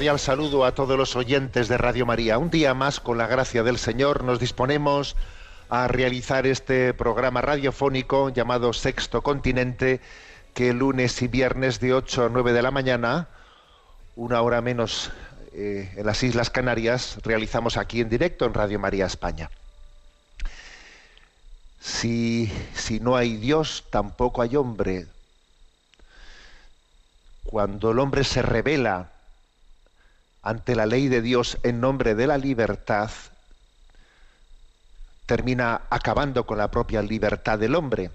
Cordial saludo a todos los oyentes de Radio María. Un día más, con la gracia del Señor, nos disponemos a realizar este programa radiofónico llamado Sexto Continente, que lunes y viernes de 8 a 9 de la mañana, una hora menos eh, en las Islas Canarias, realizamos aquí en directo en Radio María España. Si, si no hay Dios, tampoco hay hombre. Cuando el hombre se revela ante la ley de Dios en nombre de la libertad, termina acabando con la propia libertad del hombre.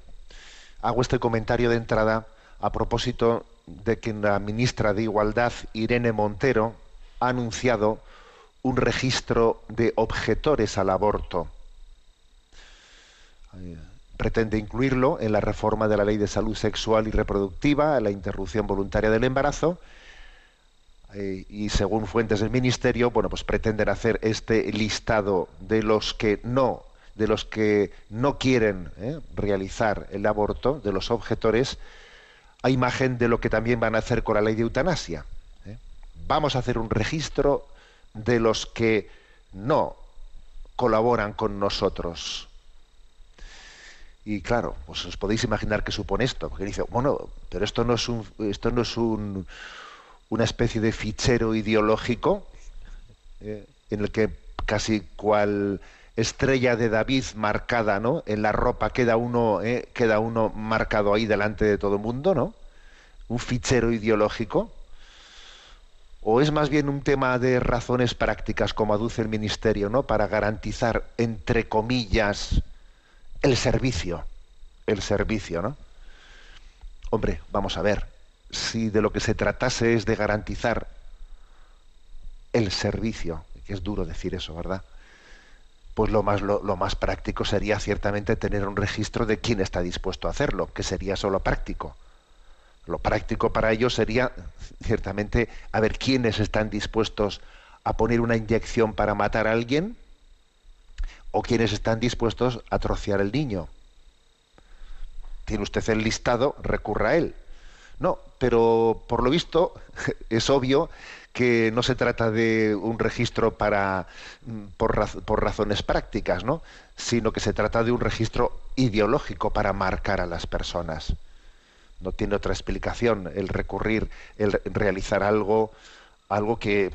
Hago este comentario de entrada a propósito de que la ministra de Igualdad, Irene Montero, ha anunciado un registro de objetores al aborto. Pretende incluirlo en la reforma de la Ley de Salud Sexual y Reproductiva, la interrupción voluntaria del embarazo, eh, y según fuentes del ministerio, bueno, pues pretenden hacer este listado de los que no, de los que no quieren eh, realizar el aborto, de los objetores, a imagen de lo que también van a hacer con la ley de eutanasia. eh. Vamos a hacer un registro de los que no colaboran con nosotros. Y claro, pues os podéis imaginar qué supone esto, porque dice, bueno, pero esto no es un, esto no es un, una especie de fichero ideológico eh, en el que casi cual estrella de David marcada, ¿no? En la ropa queda uno, eh, queda uno marcado ahí delante de todo el mundo, ¿no? Un fichero ideológico. ¿O es más bien un tema de razones prácticas, como aduce el Ministerio, ¿no? para garantizar, entre comillas, el servicio? El servicio, ¿no? Hombre, vamos a ver, si de lo que se tratase es de garantizar el servicio, que es duro decir eso, ¿verdad? Pues lo más, lo, más práctico sería ciertamente tener un registro de quién está dispuesto a hacerlo, que sería solo práctico. Lo práctico para ellos sería ciertamente a ver quiénes están dispuestos a poner una inyección para matar a alguien o quiénes están dispuestos a trocear el niño. Tiene usted el listado, recurra a él. No, pero por lo visto es obvio que no se trata de un registro para mm, por, raz- por razones prácticas, ¿no? sino que se trata de un registro ideológico para marcar a las personas. No tiene otra explicación el recurrir, el realizar algo, algo que,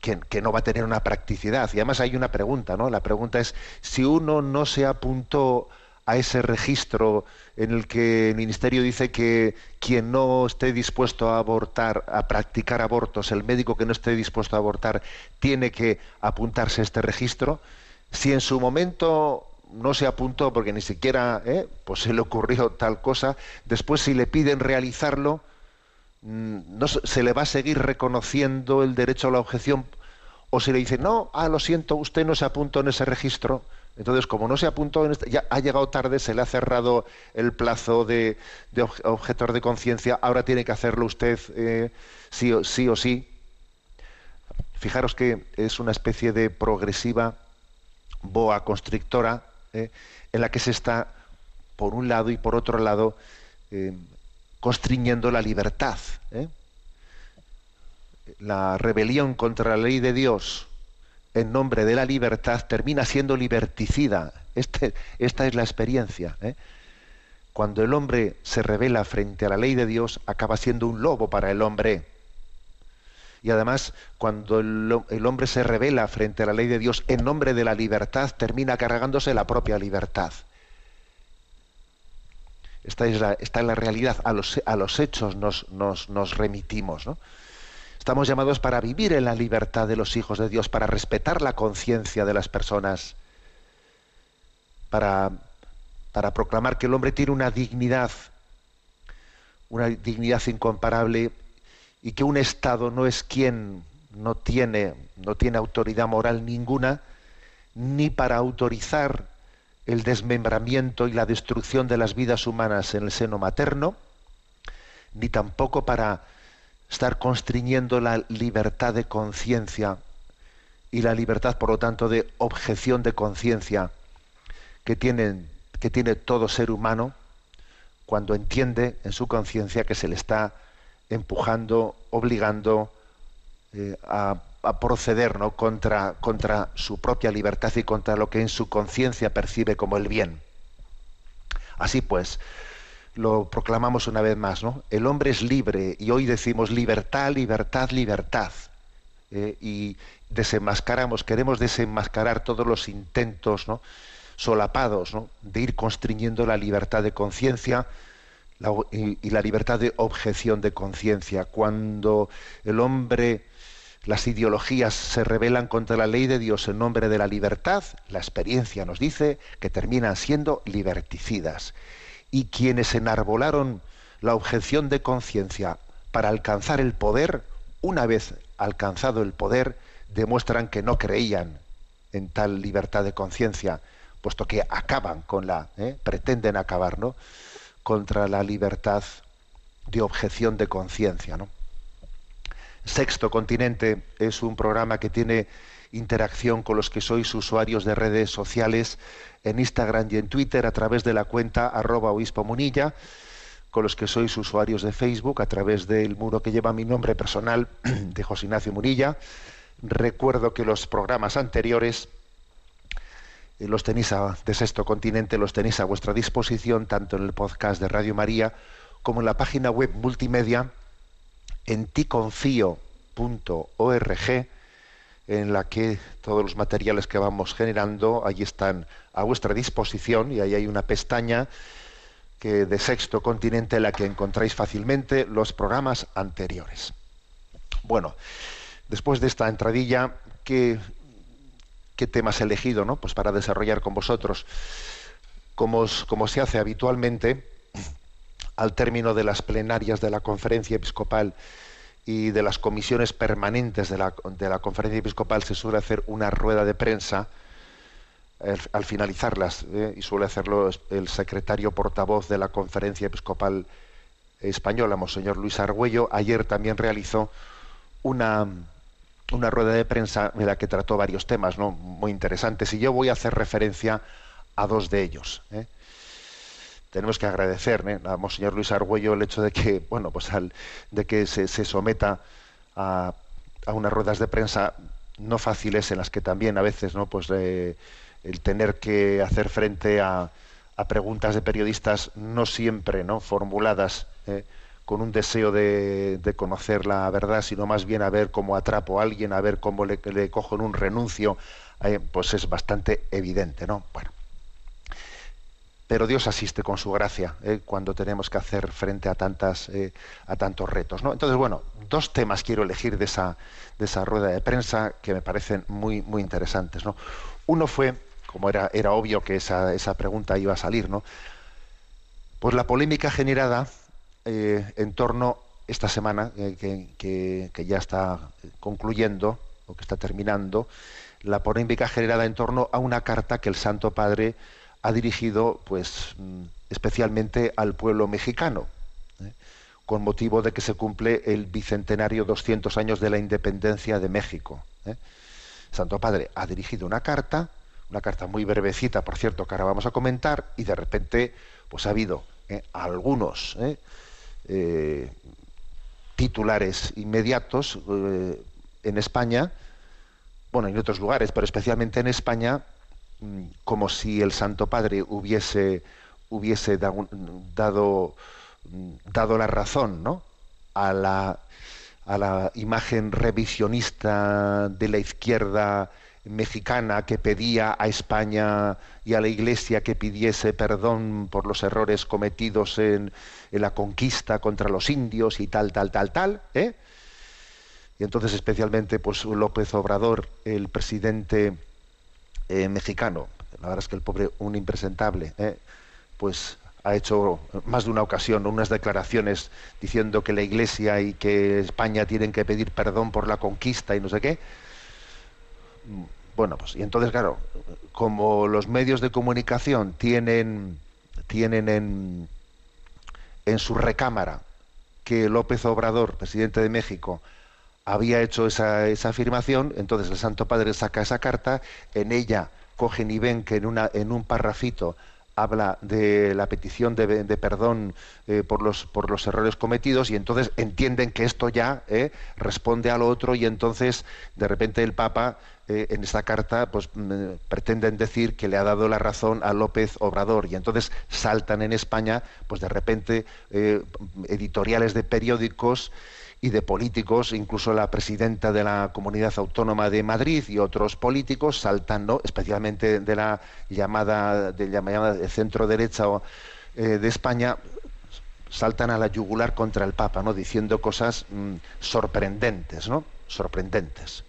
que, que no va a tener una practicidad. Y además hay una pregunta, ¿no? La pregunta es si uno no se apuntó a ese registro en el que el ministerio dice que quien no esté dispuesto a abortar, a practicar abortos, el médico que no esté dispuesto a abortar, tiene que apuntarse a este registro. Si en su momento no se apuntó porque ni siquiera ¿eh? pues se le ocurrió tal cosa, después si le piden realizarlo, mm, no se se le va a seguir reconociendo el derecho a la objeción o si le dicen, no, ah, lo siento, usted no se apuntó en ese registro, entonces como no se apuntó, en este, ya ha llegado tarde, se le ha cerrado el plazo de, de obje- objetor de conciencia, ahora tiene que hacerlo usted eh, sí, o, sí sí. Fijaros que es una especie de progresiva boa constrictora eh, en la que se está, por un lado y por otro lado, eh, constriñendo la libertad. ¿eh? La rebelión contra la ley de Dios en nombre de la libertad termina siendo liberticida. Este- esta es la experiencia. ¿eh? Cuando el hombre se revela frente a la ley de Dios, acaba siendo un lobo para el hombre. Y además, cuando el, ho- el hombre se revela frente a la ley de Dios en nombre de la libertad, termina cargándose la propia libertad. Esta es la, esta es la realidad. A los, hechos nos, nos- nos remitimos. ¿no? Estamos llamados para vivir en la libertad de los hijos de Dios, para respetar la conciencia de las personas, para, para proclamar que el hombre tiene una dignidad, una dignidad incomparable y que un Estado no es quien no tiene, no tiene autoridad moral ninguna ni para autorizar el desmembramiento y la destrucción de las vidas humanas en el seno materno, ni tampoco para estar constriñendo la libertad de conciencia y la libertad, por lo tanto, de objeción de conciencia que, que tiene todo ser humano cuando entiende en su conciencia que se le está empujando, obligando eh, a, a proceder ¿no? contra, contra su propia libertad y contra lo que en su conciencia percibe como el bien. Así pues, lo proclamamos una vez más, ¿no? El hombre es libre y hoy decimos libertad, libertad, libertad. Eh, y desenmascaramos, queremos desenmascarar todos los intentos ¿no? solapados ¿no? de ir constriñendo la libertad de conciencia y, y la libertad de objeción de conciencia. Cuando el hombre, las ideologías se rebelan contra la ley de Dios en nombre de la libertad, la experiencia nos dice que terminan siendo liberticidas. Y quienes enarbolaron la objeción de conciencia para alcanzar el poder, una vez alcanzado el poder, demuestran que no creían en tal libertad de conciencia, puesto que acaban con la, ¿eh? pretenden acabar, ¿no? contra la libertad de objeción de conciencia. ¿no? Sexto Continente es un programa que tiene interacción con los que sois usuarios de redes sociales en Instagram y en Twitter a través de la cuenta arroba obispo munilla, con los que sois usuarios de Facebook a través del muro que lleva mi nombre personal de José Ignacio Munilla. Recuerdo que los programas anteriores eh, los tenéis a, de Sexto Continente, los tenéis a vuestra disposición tanto en el podcast de Radio María como en la página web multimedia en ticonfío.org en la que todos los materiales que vamos generando allí están a vuestra disposición y ahí hay una pestaña que de Sexto Continente en la que encontráis fácilmente los programas anteriores. Bueno, después de esta entradilla, ¿qué, qué temas he elegido ¿no? pues para desarrollar con vosotros? Como, se hace habitualmente, al término de las plenarias de la conferencia episcopal y de las comisiones permanentes de la, de la conferencia episcopal se suele hacer una rueda de prensa al, al finalizarlas ¿eh? y suele hacerlo el secretario portavoz de la conferencia episcopal española, Monseñor Luis Argüello, ayer también realizó una, una rueda de prensa en la que trató varios temas ¿no? muy interesantes y yo voy a hacer referencia a dos de ellos. ¿eh? Tenemos que agradecer ¿eh? a Monseñor Luis Argüello el hecho de que, bueno, pues de que se, someta a, unas ruedas de prensa no fáciles en las que también a veces, ¿no? Pues eh, el tener que hacer frente a, preguntas de periodistas no siempre, ¿no? Formuladas ¿eh? con un deseo de, de conocer la verdad, sino más bien a ver cómo atrapo a alguien, a ver cómo le, le cojo en un renuncio, eh, pues es bastante evidente, ¿no? Bueno pero Dios asiste con su gracia ¿eh? cuando tenemos que hacer frente a tantas eh, a tantos retos ¿no? entonces bueno dos temas quiero elegir de esa de esa rueda de prensa que me parecen muy muy interesantes ¿no? uno fue como era era obvio que esa, esa pregunta iba a salir no pues la polémica generada eh, en torno esta semana que, que- que ya está concluyendo o que está terminando la polémica generada en torno a una carta que el Santo Padre ha dirigido pues mm, especialmente al pueblo mexicano ¿eh? con motivo de que se cumple el bicentenario 200 años de la independencia de México ¿eh? Santo Padre ha dirigido una carta una carta muy brevecita por cierto que ahora vamos a comentar y de repente pues ha habido ¿eh? algunos titulares inmediatos en España, bueno, en otros lugares, pero especialmente en España, como si el Santo Padre hubiese, hubiese dado, dado, dado la razón ¿no? a, la, a la imagen revisionista de la izquierda mexicana que pedía a España y a la Iglesia que pidiese perdón por los errores cometidos en, en la conquista contra los indios y tal, tal, tal, tal, ¿eh? Y entonces especialmente pues López Obrador, el presidente eh, mexicano, la verdad es que el pobre, un impresentable, ¿eh? pues ha hecho más de una ocasión unas declaraciones diciendo que la Iglesia y que España tienen que pedir perdón por la conquista y no sé qué. Bueno, pues y entonces claro, como los medios de comunicación tienen tienen en, en su recámara que López Obrador, presidente de México, había hecho esa, afirmación, entonces el Santo Padre saca esa carta, en ella cogen y ven que en, un parrafito habla de la petición de, perdón eh, por, los, por los errores cometidos y entonces entienden que esto ya eh, responde a lo otro y entonces de repente el Papa eh, en esta carta pues mm, pretenden decir que le ha dado la razón a López Obrador y entonces saltan en España pues de repente editoriales de periódicos y de políticos, incluso la presidenta de la Comunidad Autónoma de Madrid y otros políticos saltando, especialmente de la llamada de llamada centro derecha eh, de España, saltan a la yugular contra el Papa, ¿no? diciendo cosas mmm, sorprendentes, ¿no? Sorprendentes.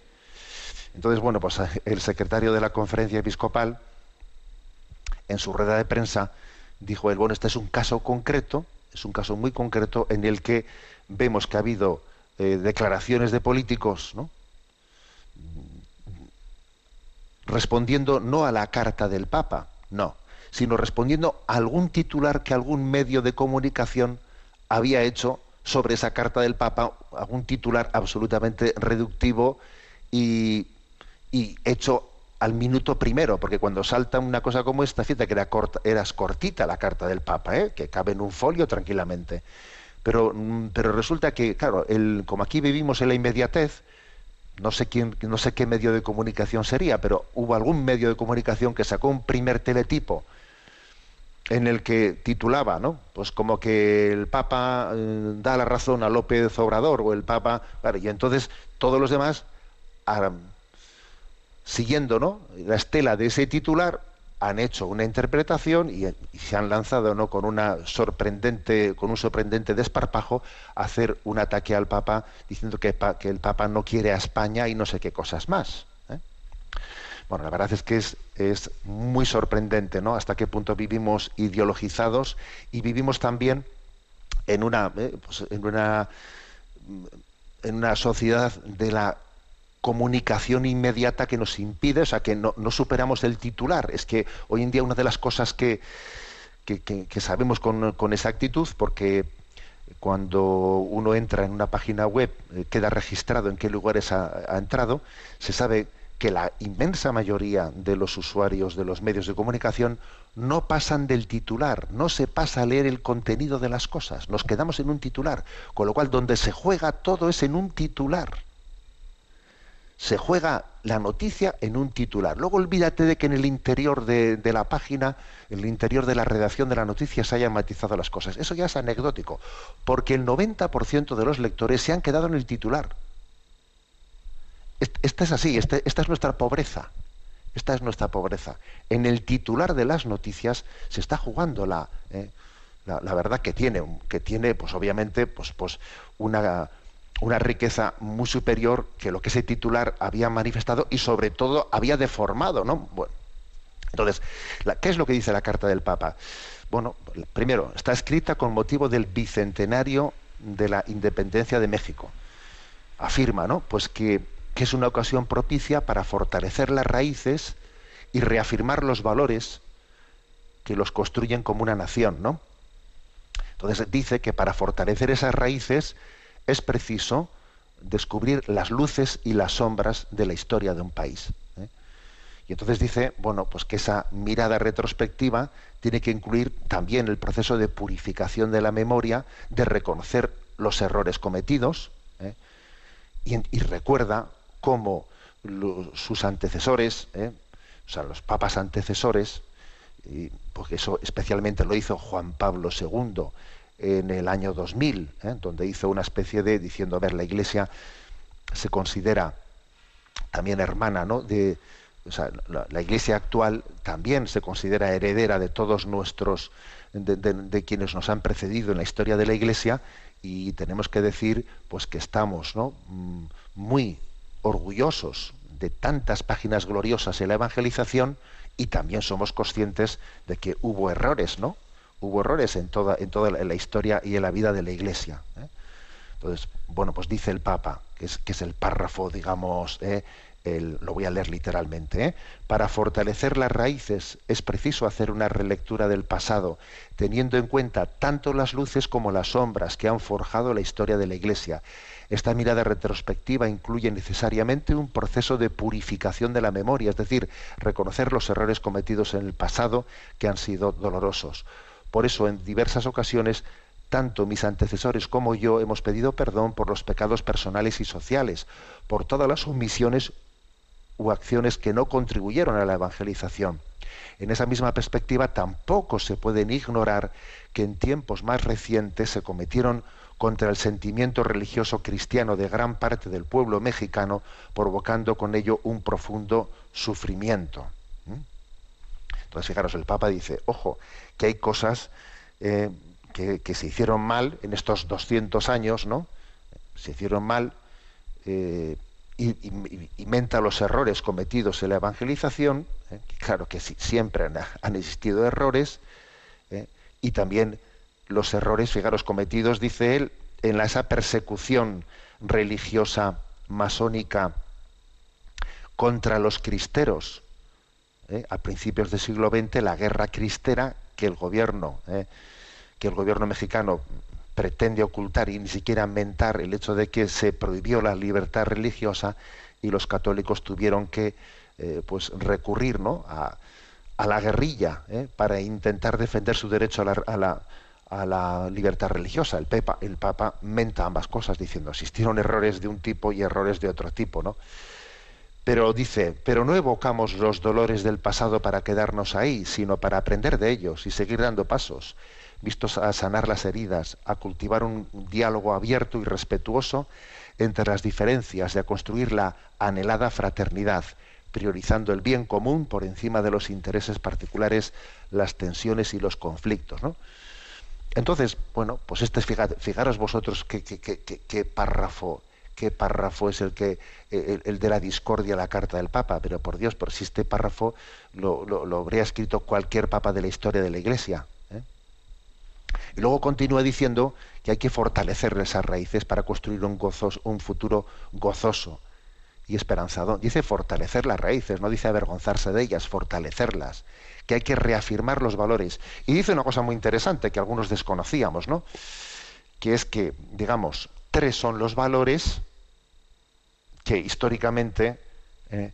Entonces, bueno, pues el secretario de la conferencia episcopal, en su rueda de prensa, dijo él, bueno, este es un caso concreto, es un caso muy concreto en el que vemos que ha habido eh, declaraciones de políticos, ¿no? respondiendo no a la carta del Papa, no, sino respondiendo a algún titular que algún medio de comunicación había hecho sobre esa carta del Papa, algún titular absolutamente reductivo y, hecho al minuto primero, porque cuando salta una cosa como esta, fíjate que era, corta, era cortita la carta del Papa, ¿eh? que cabe en un folio tranquilamente. Pero, mm, pero resulta que, claro, el, como aquí vivimos en la inmediatez, no sé quién, no sé qué medio de comunicación sería, pero hubo algún medio de comunicación que sacó un primer teletipo en el que titulaba, ¿no? Pues como que el Papa eh, da la razón a López Obrador o el Papa, claro, y entonces todos los demás, siguiendo, ¿no? La estela de ese titular, han hecho una interpretación y, se han lanzado ¿no? con una sorprendente con un sorprendente desparpajo a hacer un ataque al Papa diciendo que, que, el Papa no quiere a España y no sé qué cosas más ¿eh? bueno la verdad es que es, es muy sorprendente no hasta qué punto vivimos ideologizados y vivimos también en una eh, pues en una en una sociedad de la comunicación inmediata que nos impide, o sea, que no, superamos el titular. Es que hoy en día una de las cosas que, que, sabemos con, exactitud, porque cuando uno entra en una página web, eh, queda registrado en qué lugares ha, entrado, se sabe que la inmensa mayoría de los usuarios de los medios de comunicación no pasan del titular, no se pasa a leer el contenido de las cosas, nos quedamos en un titular, con lo cual donde se juega todo es en un titular se juega la noticia en un titular. Luego olvídate de que en el interior de, la página, en el interior de la redacción de la noticia se hayan matizado las cosas. Eso ya es anecdótico, porque el 90% de los lectores se han quedado en el titular. Esta es así, este, esta es nuestra pobreza. Esta es nuestra pobreza. En el titular de las noticias se está jugando la, eh, la, la, verdad que tiene, que tiene, pues obviamente, pues, pues una una riqueza muy superior que lo que ese titular había manifestado y sobre todo había deformado, ¿no? Bueno, entonces, ¿qué es lo que dice la carta del Papa? Bueno, primero, está escrita con motivo del bicentenario de la independencia de México. Afirma, ¿no? Pues que, que es una ocasión propicia para fortalecer las raíces y reafirmar los valores que los construyen como una nación, ¿no? Entonces dice que para fortalecer esas raíces es preciso descubrir las luces y las sombras de la historia de un país. ¿eh? Y entonces dice, bueno, pues que esa mirada retrospectiva tiene que incluir también el proceso de purificación de la memoria, de reconocer los errores cometidos, ¿eh? y, recuerda cómo sus antecesores, ¿eh? o sea, los papas antecesores, y porque eso especialmente lo hizo Juan Pablo II en el año 2000, ¿eh? donde hizo una especie de diciendo, a ver, la Iglesia se considera también hermana, ¿no? De, o sea, la, Iglesia actual también se considera heredera de todos nuestros, de, de- de quienes nos han precedido en la historia de la Iglesia y tenemos que decir, pues que estamos, ¿no? Mm, Muy orgullosos de tantas páginas gloriosas en la evangelización y también somos conscientes de que hubo errores, ¿no? Hubo errores en toda, la historia y en la vida de la Iglesia. ¿eh? Entonces, bueno, pues dice el Papa, que es, el párrafo, digamos, eh, lo voy a leer literalmente, ¿eh? para fortalecer las raíces es preciso hacer una relectura del pasado, teniendo en cuenta tanto las luces como las sombras que han forjado la historia de la Iglesia. Esta mirada retrospectiva incluye necesariamente un proceso de purificación de la memoria, es decir, reconocer los errores cometidos en el pasado que han sido dolorosos. Por eso, en diversas ocasiones, tanto mis antecesores como yo hemos pedido perdón por los pecados personales y sociales, por todas las omisiones u acciones que no contribuyeron a la evangelización. En esa misma perspectiva, tampoco se pueden ignorar que en tiempos más recientes se cometieron contra el sentimiento religioso cristiano de gran parte del pueblo mexicano, provocando con ello un profundo sufrimiento. Entonces, fijaros, el Papa dice, ojo, que hay cosas eh, que, se hicieron mal en estos 200 años, ¿no? Se hicieron mal eh, y, menta los errores cometidos en la evangelización, ¿eh? claro que siempre han, existido errores, y también los errores, fijaros, cometidos, dice él, en esa persecución religiosa masónica contra los cristeros, ¿eh? a principios del siglo XX, la guerra cristera que el gobierno, ¿eh? que el gobierno mexicano pretende ocultar y ni siquiera mentar el hecho de que se prohibió la libertad religiosa y los católicos tuvieron que eh, pues recurrir ¿no? a, la guerrilla para intentar defender su derecho a la, a la- a la libertad religiosa. El, Pepa, el Papa menta ambas cosas diciendo existieron errores de un tipo y errores de otro tipo, ¿no? Pero dice, pero no evocamos los dolores del pasado para quedarnos ahí, sino para aprender de ellos y seguir dando pasos, vistos a sanar las heridas, a cultivar un diálogo abierto y respetuoso entre las diferencias y a construir la anhelada fraternidad, priorizando el bien común por encima de los intereses particulares, las tensiones y los conflictos. ¿no? Entonces, bueno, pues este fijaros vosotros qué párrafo, qué párrafo es el que el, el de la discordia, la carta del Papa, pero por Dios, por si este párrafo lo, lo- habría escrito cualquier papa de la historia de la Iglesia. ¿eh? Y luego continúa diciendo que hay que fortalecer esas raíces para construir un, un futuro gozoso y esperanzador. Dice fortalecer las raíces, no dice avergonzarse de ellas, fortalecerlas, que hay que reafirmar los valores. Y dice una cosa muy interesante que algunos desconocíamos, ¿no? Que es que, digamos, tres son los valores que históricamente, eh,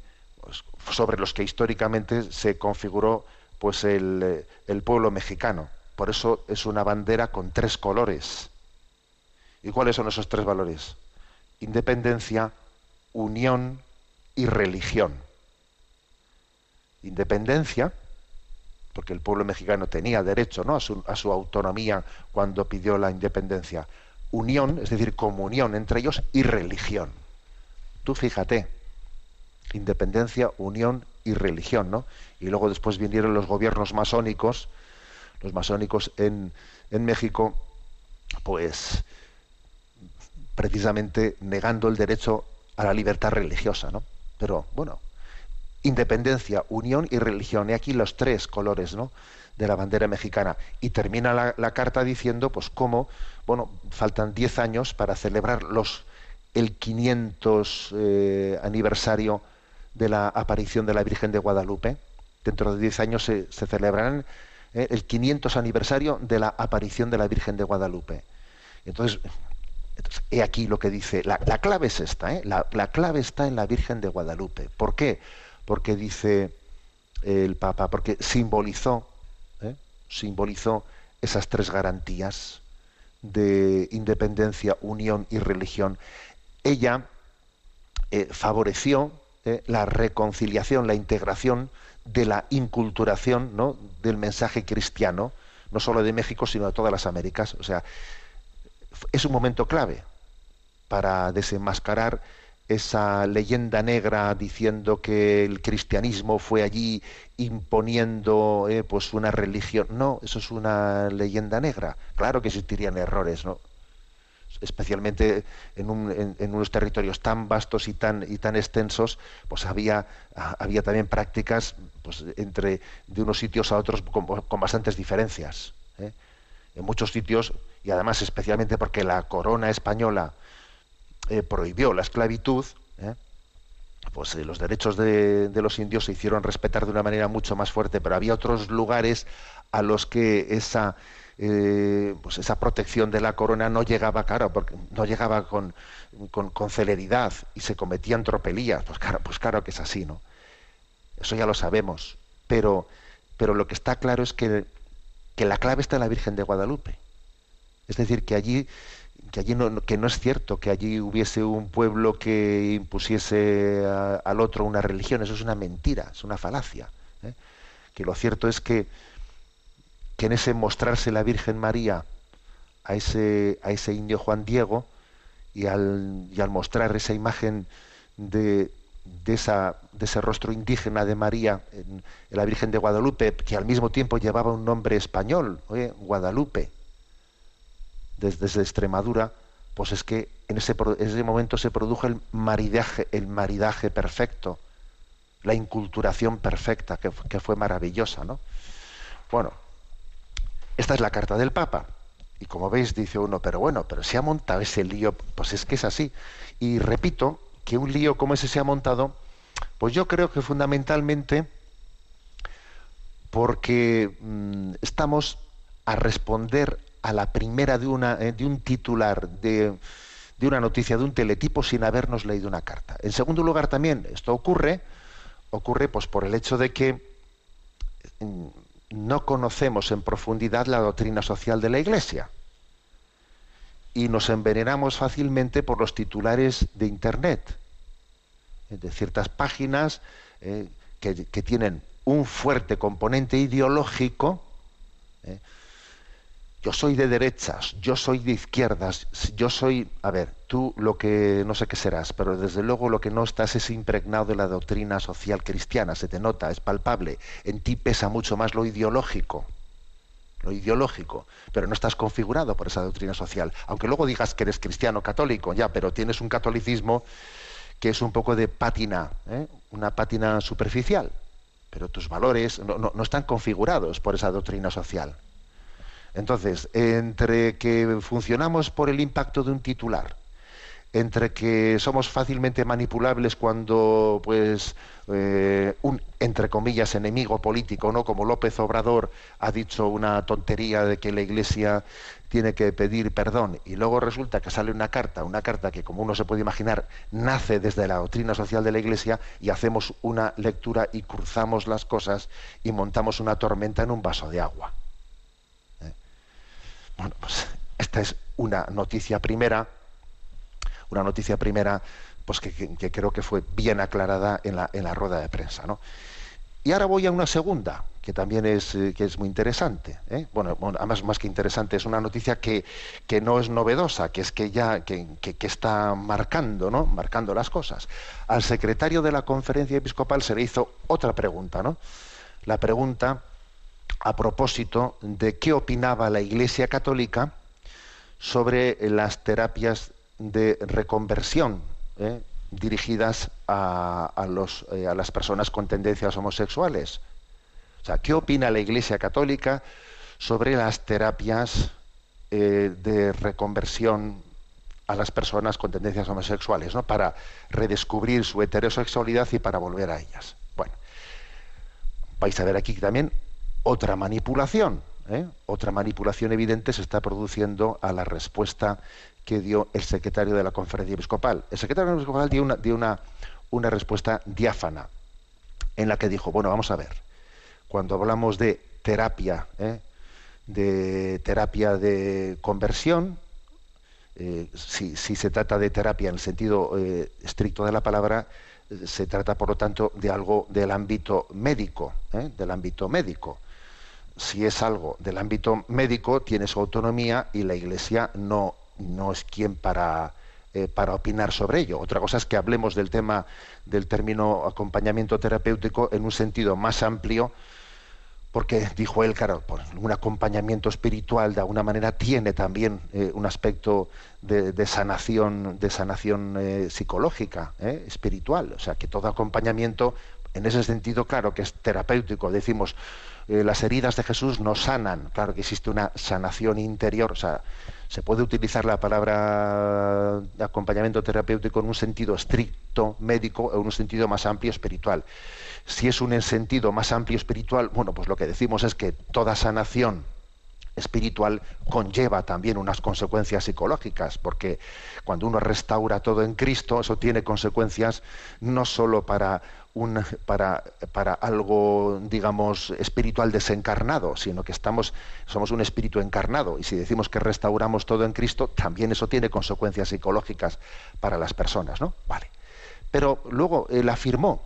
sobre los que históricamente se configuró pues el, eh, el pueblo mexicano. Por eso es una bandera con tres colores. ¿Y cuáles son esos tres valores? Independencia, unión y religión. Independencia, porque el pueblo mexicano tenía derecho ¿no? a su autonomía cuando pidió la independencia. Unión, es decir, comunión entre ellos y religión. Tú fíjate, independencia, unión y religión, ¿no? Y luego después vinieron los gobiernos masónicos, los masónicos en, en México, pues precisamente negando el derecho a la libertad religiosa, ¿no? Pero bueno, independencia, unión y religión. Y aquí los tres colores, ¿no? De la bandera mexicana. Y termina la, carta diciendo, pues, cómo, bueno, faltan 10 años para celebrar los el 500 eh, aniversario de la aparición de la Virgen de Guadalupe. Dentro de 10 años se, celebrarán eh, el 500 aniversario de la aparición de la Virgen de Guadalupe. Entonces, entonces, he aquí lo que dice, la, la clave es esta, ¿eh? la, la clave está en la Virgen de Guadalupe. ¿Por qué? Porque dice, el Papa, porque simbolizó. Simbolizó esas tres garantías de independencia, unión y religión. Ella eh, favoreció eh, la reconciliación, la integración de la inculturación ¿no? del mensaje cristiano, no solo de México, sino de todas las Américas. O sea, es un momento clave para desenmascarar esa leyenda negra diciendo que el cristianismo fue allí imponiendo eh, pues una religión. No, eso es una leyenda negra. Claro que existirían errores, ¿no? especialmente en, unos territorios tan vastos y tan, y tan extensos, pues había, había también prácticas pues, entre de unos sitios a otros con, bastantes diferencias. ¿eh? En muchos sitios, y además especialmente porque la corona española eh, prohibió la esclavitud, ¿eh? pues los derechos de, los indios se hicieron respetar de una manera mucho más fuerte, pero había otros lugares a los que esa, eh, pues esa protección de la corona no llegaba, claro, porque no llegaba con, con, celeridad y se cometían tropelías. Pues claro, pues claro que es así, ¿no? Eso ya lo sabemos. Pero, pero lo que está claro es que, que la clave está en la Virgen de Guadalupe. Es decir, que allí, que allí no, que no es cierto que allí hubiese un pueblo que impusiese al otro una religión. Eso es una mentira, es una falacia. ¿eh? Que lo cierto es que que en ese mostrarse la Virgen María a ese, a ese indio Juan Diego y al, y al mostrar esa imagen de, de, esa, de ese rostro indígena de María en, la Virgen de Guadalupe, que al mismo tiempo llevaba un nombre español, Guadalupe, desde, Extremadura, pues es que en ese, en ese momento se produjo el maridaje, el maridaje perfecto, la inculturación perfecta, que, que fue maravillosa, ¿no? Bueno, esta es la carta del Papa. Y como veis, dice uno, pero bueno, pero se ha montado ese lío, pues es que es así. Y repito que un lío como ese se ha montado, pues yo creo que fundamentalmente porque mm, estamos a responder a la primera de, eh, un titular de, una noticia, de un teletipo, sin habernos leído una carta. En segundo lugar, también esto ocurre, ocurre pues por el hecho de que mm, no conocemos en profundidad la doctrina social de la Iglesia y nos envenenamos fácilmente por los titulares de Internet, eh, de ciertas páginas eh, que, tienen un fuerte componente ideológico. Yo soy de derechas, yo soy de izquierdas, yo soy, a ver, tú lo que no sé qué serás, pero desde luego lo que no estás es impregnado de la doctrina social cristiana, se te nota, es palpable, en ti pesa mucho más lo ideológico, lo ideológico, pero no estás configurado por esa doctrina social, aunque luego digas que eres cristiano católico, ya, pero tienes un catolicismo que es un poco de pátina, ¿eh? una pátina superficial, pero tus valores no están configurados por esa doctrina social. Entonces, entre que funcionamos por el impacto de un titular, entre que somos fácilmente manipulables cuando, pues, eh, un, entre comillas, enemigo político, ¿no? Como López Obrador ha dicho una tontería de que la Iglesia tiene que pedir perdón y luego resulta que sale una carta, una carta que como uno se puede imaginar nace desde la doctrina social de la Iglesia y hacemos una lectura y cruzamos las cosas y montamos una tormenta en un vaso de agua. Bueno, pues esta es una noticia primera, una noticia primera pues que, creo que fue bien aclarada en la, en la rueda de prensa. ¿no? Y ahora voy a una segunda, que también es, eh, que es muy interesante. ¿eh? Bueno, además más que interesante, es una noticia que, que no es novedosa, que es que ya que, que, está marcando, ¿no? marcando las cosas. Al secretario de la conferencia episcopal se le hizo otra pregunta, ¿no? La pregunta a propósito de qué opinaba la Iglesia Católica sobre las terapias de reconversión ¿eh? dirigidas eh, a, las personas con tendencias homosexuales. O sea, ¿qué opina la Iglesia Católica sobre las terapias eh, de reconversión a las personas con tendencias homosexuales, ¿no? para redescubrir su heterosexualidad y para volver a ellas? Bueno, vais a ver aquí también otra manipulación, ¿eh? otra manipulación evidente se está produciendo a la respuesta que dio el secretario de la conferencia episcopal. El secretario episcopal dio una, dio una, respuesta diáfana en la que dijo, bueno, vamos a ver, cuando hablamos de terapia, ¿eh? de terapia de conversión, eh, si, se trata de terapia en el sentido estricto de la palabra, se trata, por lo tanto, de algo del ámbito médico, del ámbito médico. Si es algo del ámbito médico, tiene su autonomía y la Iglesia no, no es quien para, eh, para opinar sobre ello. Otra cosa es que hablemos del tema del término acompañamiento terapéutico en un sentido más amplio, porque dijo él, claro, un acompañamiento espiritual de alguna manera tiene también eh, un aspecto de, sanación, de sanación eh, psicológica, espiritual. O sea, que todo acompañamiento, en ese sentido, claro, que es terapéutico. Decimos, eh, las heridas de Jesús nos sanan. Claro que existe una sanación interior. O sea, se puede utilizar la palabra acompañamiento terapéutico en un sentido estricto médico o en un sentido más amplio espiritual. Si es un sentido más amplio espiritual, bueno, pues lo que decimos es que toda sanación espiritual conlleva también unas consecuencias psicológicas, porque cuando uno restaura todo en Cristo, eso tiene consecuencias no sólo para, para, para algo, digamos, espiritual desencarnado, sino que estamos, somos un espíritu encarnado. Y si decimos que restauramos todo en Cristo, también eso tiene consecuencias psicológicas para las personas, ¿no? Vale. Pero luego él afirmó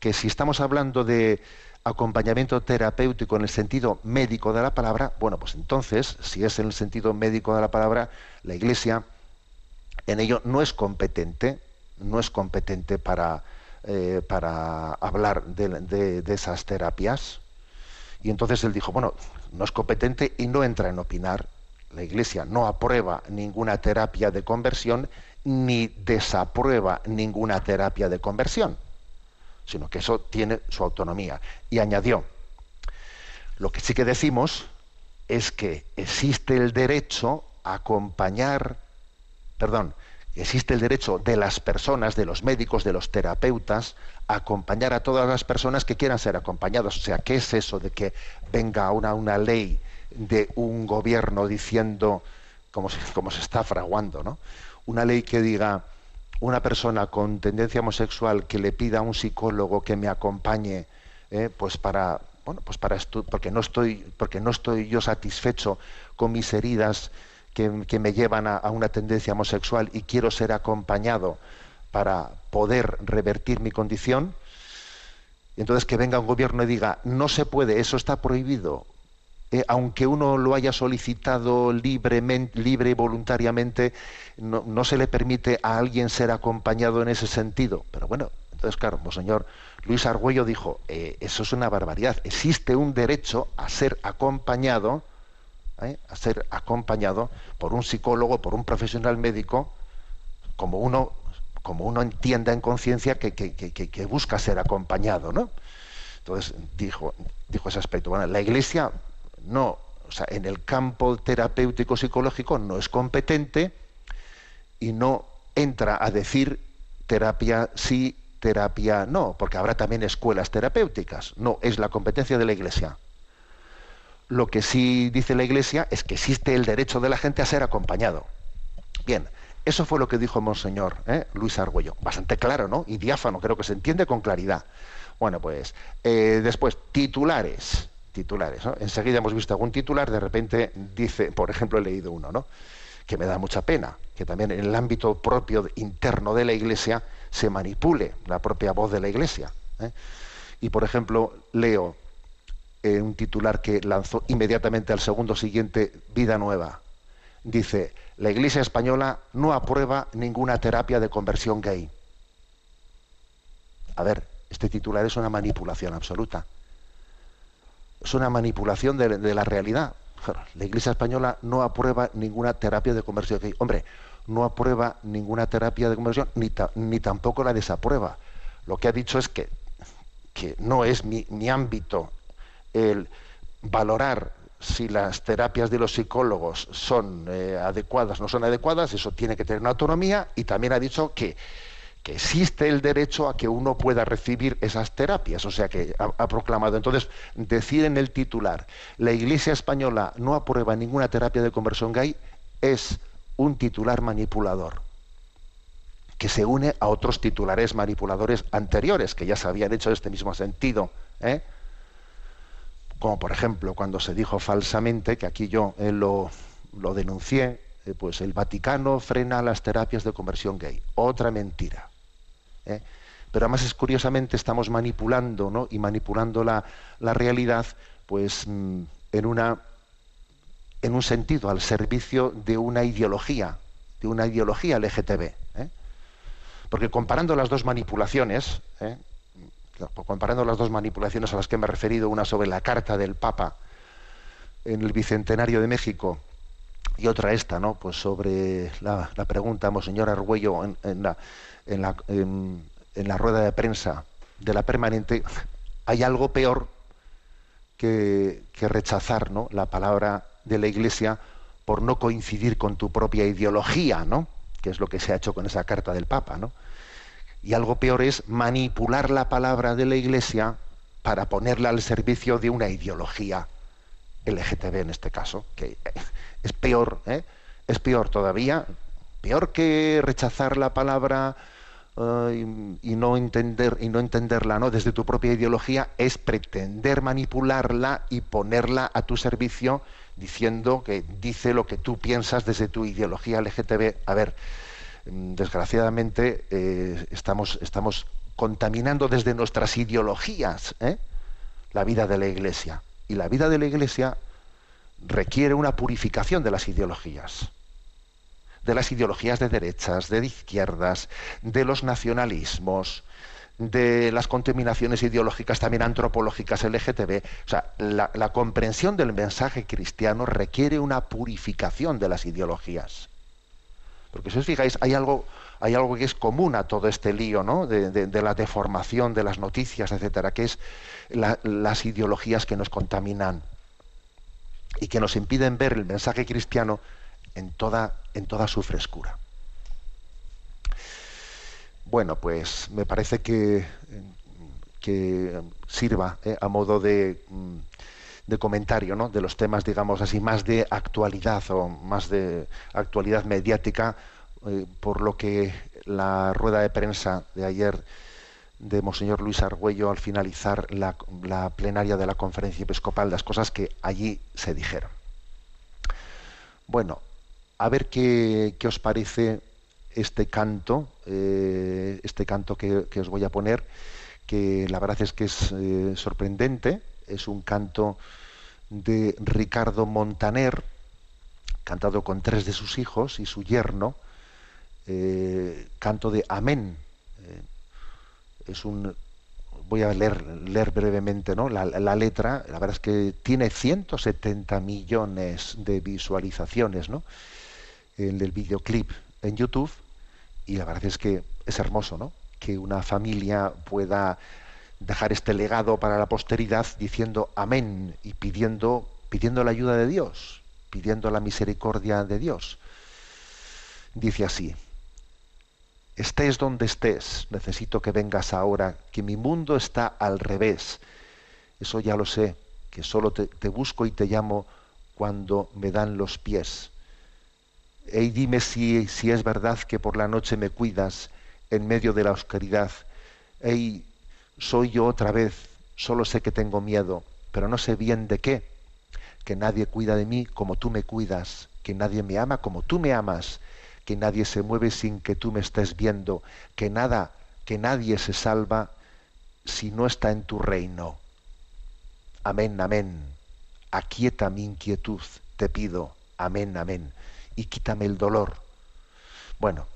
que si estamos hablando de acompañamiento terapéutico en el sentido médico de la palabra, bueno, pues entonces, si es en el sentido médico de la palabra, la Iglesia en ello no es competente, no es competente para, eh, para hablar de, de, de, esas terapias. Y entonces él dijo, bueno, no es competente y no entra en opinar. La Iglesia no aprueba ninguna terapia de conversión ni desaprueba ninguna terapia de conversión sino que eso tiene su autonomía. Y añadió, lo que sí que decimos es que existe el derecho a acompañar, perdón, existe el derecho de las personas, de los médicos, de los terapeutas, a acompañar a todas las personas que quieran ser acompañados. O sea, ¿qué es eso de que venga una, una ley de un gobierno diciendo, como se, se está fraguando, ¿no? Una ley que diga, una persona con tendencia homosexual que le pida a un psicólogo que me acompañe, eh, pues para, bueno, pues para porque no estoy, porque no estoy yo satisfecho con mis heridas que, me llevan a, una tendencia homosexual y quiero ser acompañado para poder revertir mi condición. Entonces que venga un gobierno y diga, no se puede, eso está prohibido, eh, aunque uno lo haya solicitado libremente, libre y voluntariamente, no, se le permite a alguien ser acompañado en ese sentido. Pero bueno, entonces, claro, señor Luis Argüello dijo, eh, eso es una barbaridad. Existe un derecho a ser acompañado, ¿eh? a ser acompañado por un psicólogo, por un profesional médico, como uno, como uno entienda en conciencia que, que, que, que, busca ser acompañado, ¿no? Entonces dijo, dijo ese aspecto. Bueno, la Iglesia no, o sea, en el campo terapéutico psicológico no es competente y no entra a decir terapia sí, terapia no, porque habrá también escuelas terapéuticas. No, es la competencia de la Iglesia. Lo que sí dice la Iglesia es que existe el derecho de la gente a ser acompañado. Bien, eso fue lo que dijo Monseñor ¿eh? Luis Argüello. Bastante claro, ¿no? Y diáfano, creo que se entiende con claridad. Bueno, pues eh, después, titulares titulares. Enseguida hemos visto algún titular, de repente dice, por ejemplo, he leído uno, ¿no? que me da mucha pena, que también en el ámbito propio interno de la Iglesia se manipule la propia voz de la Iglesia. ¿eh? Y, por ejemplo, leo eh, un titular que lanzó inmediatamente al segundo siguiente, Vida Nueva. Dice, la Iglesia española no aprueba ninguna terapia de conversión gay. A ver, este titular es una manipulación absoluta es una manipulación de, la realidad. La Iglesia española no aprueba ninguna terapia de conversión. Hombre, no aprueba ninguna terapia de conversión ni, ta, ni tampoco la desaprueba. Lo que ha dicho es que, que no es mi ámbito el valorar si las terapias de los psicólogos son eh, adecuadas no son adecuadas, eso tiene que tener una autonomía y también ha dicho que que existe el derecho a que uno pueda recibir esas terapias, o sea que ha, ha, proclamado. Entonces, decir en el titular, la Iglesia española no aprueba ninguna terapia de conversión gay, es un titular manipulador, que se une a otros titulares manipuladores anteriores, que ya se habían hecho en este mismo sentido. ¿eh? Como por ejemplo cuando se dijo falsamente, que aquí yo eh, lo, lo, denuncié, eh, pues el Vaticano frena las terapias de conversión gay. Otra mentira. ¿eh? Pero además es curiosamente estamos manipulando ¿no? y manipulando la, la realidad pues mm, en, una, en un sentido al servicio de una ideología, de una ideología LGTB. Porque comparando las dos manipulaciones, comparando las dos manipulaciones a las que me he referido, una sobre la carta del Papa en el Bicentenario de México y otra esta, ¿no? Pues sobre la, pregunta, Monseñor Argüello, en, en, la, en, la, en, la rueda de prensa de la permanente, hay algo peor que, que rechazar ¿no? la palabra de la Iglesia por no coincidir con tu propia ideología, ¿no? que es lo que se ha hecho con esa carta del Papa, ¿no? Y algo peor es manipular la palabra de la Iglesia para ponerla al servicio de una ideología LGTB en este caso, que es peor, ¿eh? es peor todavía, peor que rechazar la palabra uh, y, no entender y no entenderla, ¿no? Desde tu propia ideología es pretender manipularla y ponerla a tu servicio diciendo que dice lo que tú piensas desde tu ideología LGTB. A ver, desgraciadamente eh, estamos, estamos contaminando desde nuestras ideologías ¿eh? la vida de la Iglesia. Y la vida de la Iglesia requiere una purificación de las ideologías. De las ideologías de derechas, de izquierdas, de los nacionalismos, de las contaminaciones ideológicas también antropológicas LGTB. O sea, la comprensión del mensaje cristiano requiere una purificación de las ideologías. Porque si os fijáis, hay algo, hay algo que es común a todo este lío, ¿no? De, la deformación de las noticias, etcétera, que es las ideologías que nos contaminan y que nos impiden ver el mensaje cristiano en toda, su frescura. Bueno, pues me parece que, sirva ¿eh? a modo de, de comentario ¿no? de los temas, digamos así, más de actualidad o más de actualidad mediática, eh, por lo que la rueda de prensa de ayer de Monseñor Luis Argüello al finalizar la, plenaria de la conferencia episcopal, las cosas que allí se dijeron. Bueno, a ver qué, qué os parece este canto, eh, este canto que, que, os voy a poner, que la verdad es que es eh, sorprendente, es un canto de Ricardo Montaner, cantado con tres de sus hijos y su yerno, eh, canto de Amén. Eh, es un voy a leer, leer brevemente ¿no? La, letra, la verdad es que tiene 170 millones de visualizaciones, ¿no? El del videoclip en YouTube, y la verdad es que es hermoso, ¿no? Que una familia pueda dejar este legado para la posteridad diciendo amén y pidiendo, pidiendo la ayuda de Dios, pidiendo la misericordia de Dios. Dice así, estés donde estés, necesito que vengas ahora, que mi mundo está al revés. Eso ya lo sé, que solo te, busco y te llamo cuando me dan los pies. Y dime si, si es verdad que por la noche me cuidas en medio de la oscuridad. Ey, soy yo otra vez, solo sé que tengo miedo, pero no sé bien de qué. Que nadie cuida de mí como tú me cuidas, que nadie me ama como tú me amas, que nadie se mueve sin que tú me estés viendo, que nada, que nadie se salva si no está en tu reino. Amén, amén. Aquieta mi inquietud, te pido. Amén, amén. Y quítame el dolor. Bueno,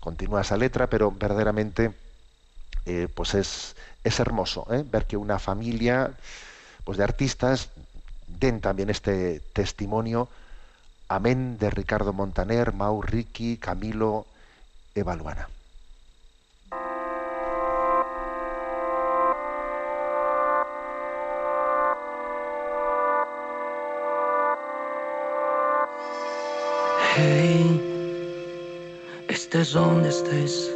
continúa esa letra, pero verdaderamente eh, pues es, es hermoso ¿eh? ver que una familia pues de artistas den también este testimonio. Amén de Ricardo Montaner, Mau Ricky, Camilo, Evaluana. Hey, estés donde estés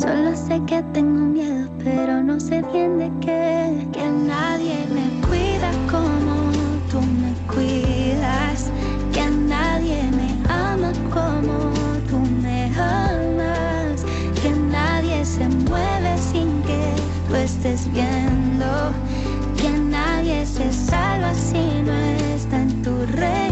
Solo sé que tengo miedo, pero no sé bien de qué. Que nadie me cuida como tú me cuidas. Que nadie me ama como tú me amas. Que nadie se mueve sin que tú estés viendo. Que nadie se salva si no está en tu reino.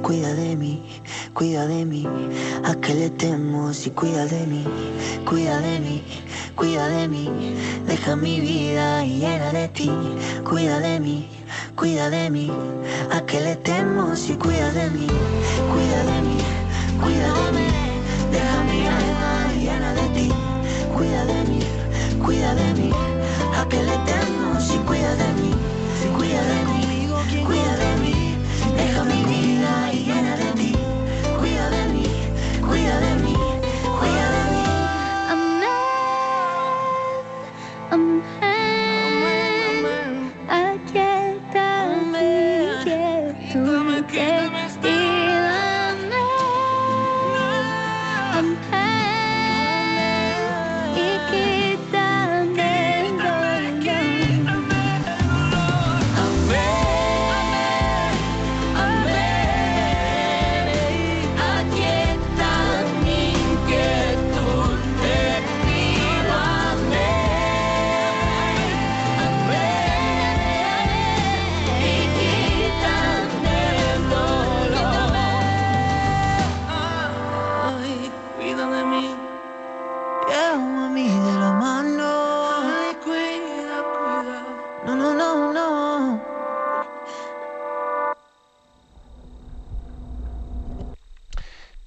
Cuida de mí, cuida de mí, a que le temo si cuida de mí, cuida de mí, cuida de mí, deja mi vida llena de ti. Cuida de mí, cuida de mí, a que le temo si cuida de mí, cuida de mí, cuida de mí, deja mi alma llena de ti. Cuida de mí, cuida de mí, a que le temo si cuida de mí, cuida de mí, cuida de mí, deja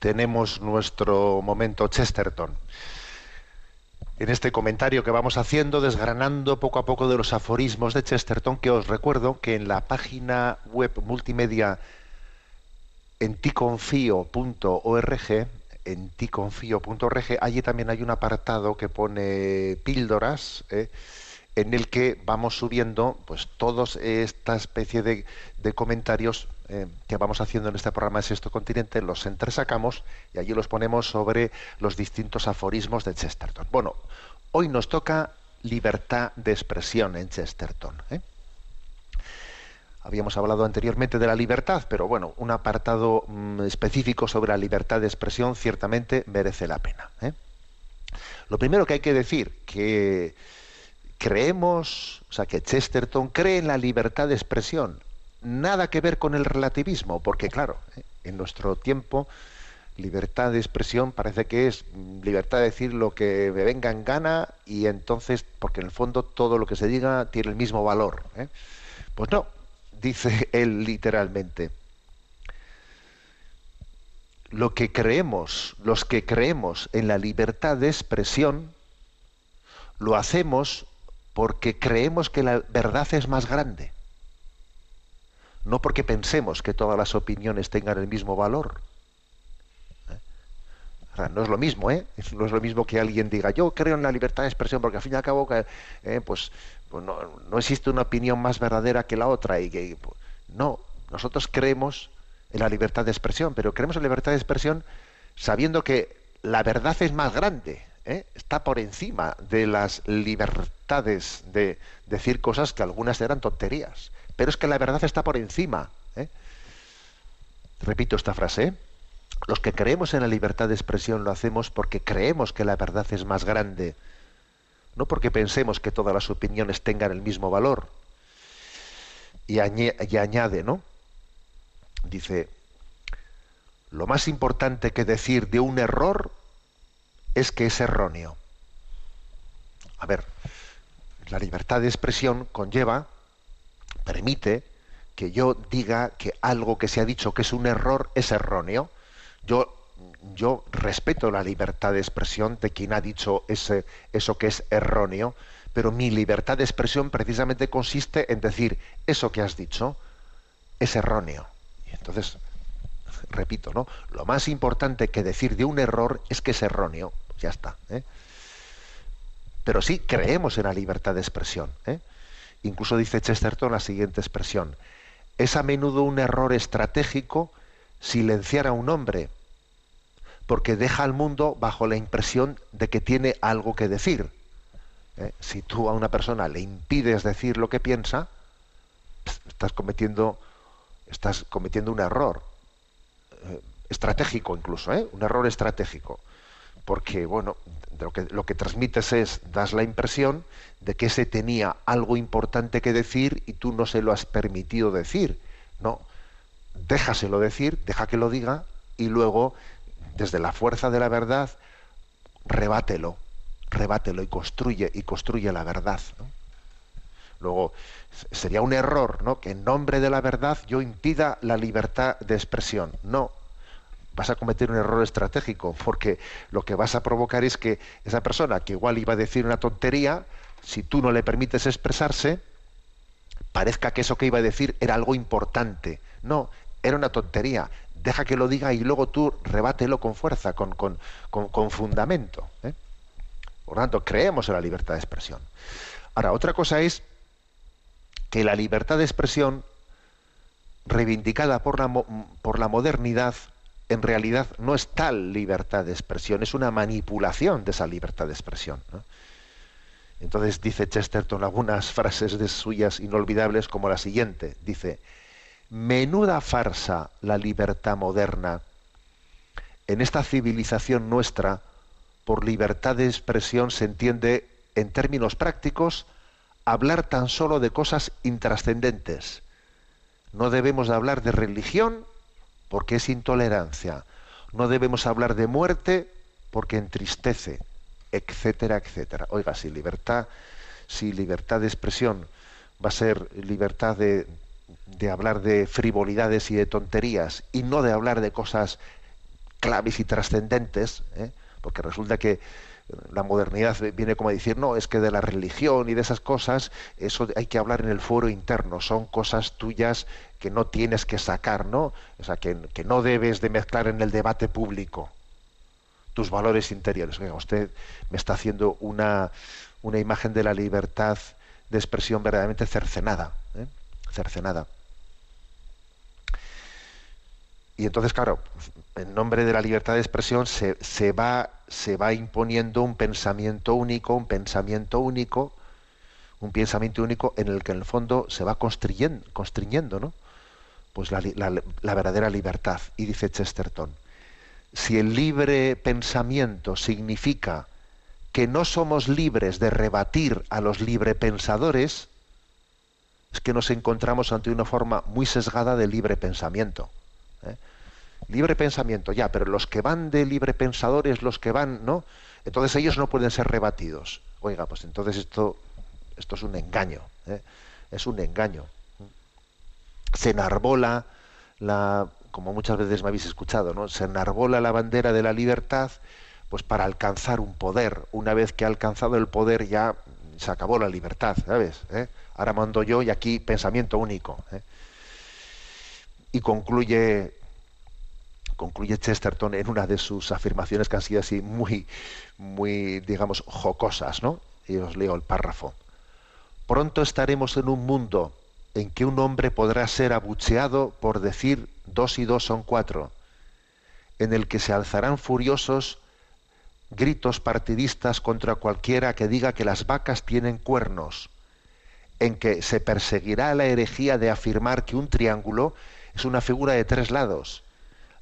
tenemos nuestro momento Chesterton. En este comentario que vamos haciendo, desgranando poco a poco de los aforismos de Chesterton, que os recuerdo que en la página web multimedia en ticonfío.org, en ticonfío.org, allí también hay un apartado que pone píldoras, ¿eh? en el que vamos subiendo pues toda esta especie de comentarios eh, que vamos haciendo en este programa de Sexto Continente, los entresacamos y allí los ponemos sobre los distintos aforismos de Chesterton. Bueno, hoy nos toca libertad de expresión en Chesterton. ¿eh? Habíamos hablado anteriormente de la libertad, pero bueno, un apartado mm, específico sobre la libertad de expresión ciertamente merece la pena. ¿eh? Lo primero que hay que decir, que creemos, o sea, que Chesterton cree en la libertad de expresión, nada que ver con el relativismo, porque claro, en nuestro tiempo libertad de expresión parece que es libertad de decir lo que me venga en gana y entonces, porque en el fondo todo lo que se diga tiene el mismo valor. ¿eh? Pues no, dice él literalmente. Lo que creemos, los que creemos en la libertad de expresión, lo hacemos porque creemos que la verdad es más grande. No porque pensemos que todas las opiniones tengan el mismo valor. No es lo mismo, ¿eh? No es lo mismo que alguien diga, yo creo en la libertad de expresión, porque al fin y al cabo, eh, pues, pues no, existe una opinión más verdadera que la otra. Y pues, no, nosotros creemos en la libertad de expresión, pero creemos en la libertad de expresión sabiendo que la verdad es más grande, ¿eh? está por encima de las libertades de decir cosas que algunas eran tonterías. Pero es que la verdad está por encima. ¿eh? Repito esta frase. ¿eh? Los que creemos en la libertad de expresión lo hacemos porque creemos que la verdad es más grande, no porque pensemos que todas las opiniones tengan el mismo valor. Y, y añade, ¿no? Dice, lo más importante que decir de un error es que es erróneo. A ver, la libertad de expresión conlleva, permite que yo diga que algo que se ha dicho que es un error es erróneo. Yo, yo respeto la libertad de expresión de quien ha dicho ese, eso que es erróneo, pero mi libertad de expresión precisamente consiste en decir eso que has dicho es erróneo. Y entonces, repito, ¿no? Lo más importante que decir de un error es que es erróneo. Ya está. ¿eh? Pero sí creemos en la libertad de expresión. ¿eh? Incluso dice Chesterton la siguiente expresión. Es a menudo un error estratégico silenciar a un hombre, porque deja al mundo bajo la impresión de que tiene algo que decir. ¿eh? Si tú a una persona le impides decir lo que piensa, estás cometiendo, estás cometiendo un error estratégico incluso, un error estratégico porque bueno, lo que, lo que transmites es, das la impresión de que ese tenía algo importante que decir y tú no se lo has permitido decir. No, déjaselo decir, deja que lo diga y luego, desde la fuerza de la verdad, rebátelo, rebátelo y construye, y construye la verdad. Luego, sería un error ¿no? que en nombre de la verdad yo impida la libertad de expresión. No, vas a cometer un error estratégico, porque lo que vas a provocar es que esa persona que igual iba a decir una tontería, si tú no le permites expresarse, parezca que eso que iba a decir era algo importante. No, era una tontería. Deja que lo diga y luego tú rebátelo con fuerza, con, con, con, fundamento. ¿eh? Por lo tanto, creemos en la libertad de expresión. Ahora, otra cosa es que la libertad de expresión, reivindicada por la, por la modernidad, en realidad no es tal libertad de expresión, es una manipulación de esa libertad de expresión. Entonces dice Chesterton algunas frases de suyas inolvidables como la siguiente. Dice, menuda farsa la libertad moderna. En esta civilización nuestra, por libertad de expresión se entiende, en términos prácticos, hablar tan solo de cosas intrascendentes. No debemos de hablar de religión porque es intolerancia. No debemos hablar de muerte porque entristece, etcétera, etcétera. Oiga, si libertad, si libertad de expresión va a ser libertad de, de hablar de frivolidades y de tonterías y no de hablar de cosas claves y trascendentes, ¿eh? porque resulta que la modernidad viene como a decir, no, es que de la religión y de esas cosas, eso hay que hablar en el foro interno, son cosas tuyas que no tienes que sacar, ¿no? O sea, que, no debes de mezclar en el debate público tus valores interiores. Oiga, usted me está haciendo una, una imagen de la libertad de expresión verdaderamente cercenada, ¿eh? cercenada. Y entonces, claro, en nombre de la libertad de expresión se, se, va, se va imponiendo un pensamiento único, un pensamiento único, un pensamiento único en el que en el fondo se va constriñendo, constriñendo ¿no? Pues la, verdadera libertad. Y dice Chesterton, si el libre pensamiento significa que no somos libres de rebatir a los libre pensadores, es que nos encontramos ante una forma muy sesgada de libre pensamiento. ¿eh? Libre pensamiento, ya, pero los que van de libre pensadores, los que van, ¿no? Entonces ellos no pueden ser rebatidos. Oiga, pues entonces esto, esto es un engaño, ¿eh? es un engaño. Se enarbola la, como muchas veces me habéis escuchado, ¿no? Se enarbola la bandera de la libertad, pues para alcanzar un poder. Una vez que ha alcanzado el poder ya se acabó la libertad, ¿sabes? ¿Eh? Ahora mando yo y aquí pensamiento único. ¿eh? y concluye concluye Chesterton en una de sus afirmaciones que han sido así muy, muy, digamos, jocosas, ¿no? Y os leo el párrafo. Pronto estaremos en un mundo en que un hombre podrá ser abucheado por decir dos y dos son cuatro, en el que se alzarán furiosos gritos partidistas contra cualquiera que diga que las vacas tienen cuernos, en que se perseguirá la herejía de afirmar que un triángulo es una figura de tres lados,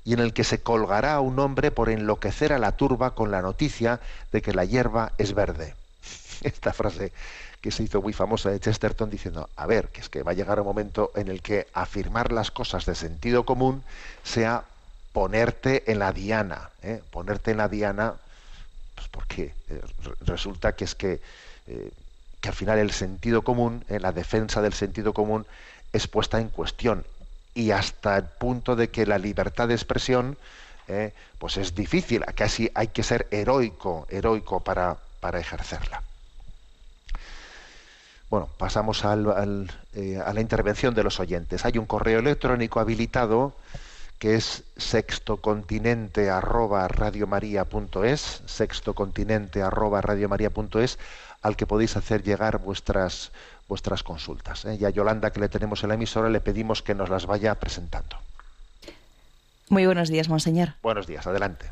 y en el que se colgará a un hombre por enloquecer a la turba con la noticia de que la hierba es verde. Esta frase que se hizo muy famosa de Chesterton diciendo, a ver, que es que va a llegar un momento en el que afirmar las cosas de sentido común sea ponerte en la diana, ¿eh? ponerte en la diana, pues porque eh, resulta que es que, eh, que al final el sentido común, la defensa del sentido común, es puesta en cuestión y hasta el punto de que la libertad de expresión pues es difícil, casi hay que ser heroico, heroico para, para ejercerla. Bueno, pasamos al, a la intervención de los oyentes. Hay un correo electrónico habilitado que es sextocontinente arroba radiomaria.es, sextocontinente arroba radiomaria.es, al que podéis hacer llegar vuestras, vuestras consultas. ¿eh? Y a Yolanda, que le tenemos en la emisora, le pedimos que nos las vaya presentando. Muy buenos días, monseñor. Buenos días, adelante.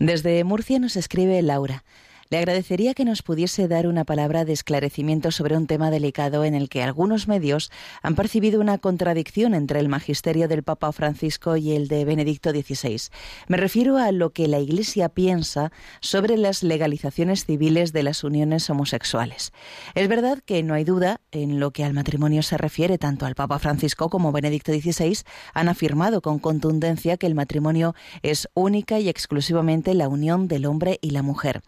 Desde Murcia nos escribe Laura. Le agradecería que nos pudiese dar una palabra de esclarecimiento sobre un tema delicado en el que algunos medios han percibido una contradicción entre el magisterio del Papa Francisco y el de Benedicto XVI. Me refiero a lo que la Iglesia piensa sobre las legalizaciones civiles de las uniones homosexuales. Es verdad que no hay duda en lo que al matrimonio se refiere, tanto al Papa Francisco como Benedicto XVI han afirmado con contundencia que el matrimonio es única y exclusivamente la unión del hombre y la mujer.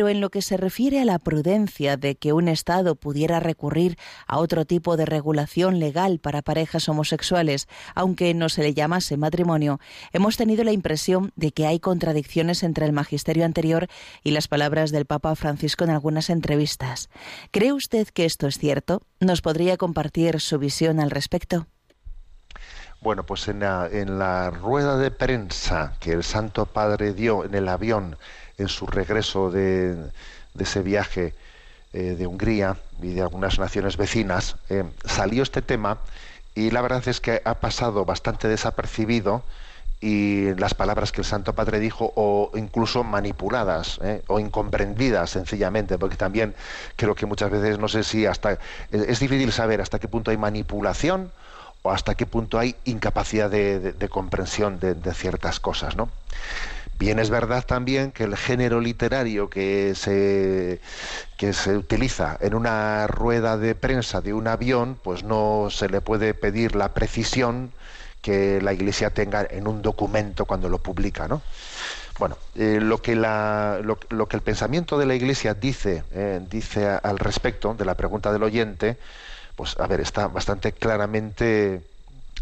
Pero en lo que se refiere a la prudencia de que un Estado pudiera recurrir a otro tipo de regulación legal para parejas homosexuales, aunque no se le llamase matrimonio, hemos tenido la impresión de que hay contradicciones entre el magisterio anterior y las palabras del Papa Francisco en algunas entrevistas. ¿Cree usted que esto es cierto? ¿Nos podría compartir su visión al respecto? Bueno, pues en la, en la, rueda de prensa que el Santo Padre dio en el avión en su regreso de, ese viaje eh, de Hungría y de algunas naciones vecinas, eh, salió este tema y la verdad es que ha pasado bastante desapercibido y las palabras que el Santo Padre dijo o incluso manipuladas eh, o incomprendidas sencillamente porque también creo que muchas veces no sé si hasta es difícil saber hasta qué punto hay manipulación o hasta qué punto hay incapacidad de, comprensión de, de, ciertas cosas no Bien es verdad también que el género literario que se, que se utiliza en una rueda de prensa de un avión, pues no se le puede pedir la precisión que la Iglesia tenga en un documento cuando lo publica, ¿no? Bueno, eh, lo, que la, lo, que el pensamiento de la Iglesia dice, eh, dice al respecto de la pregunta del oyente, pues a ver, está bastante claramente,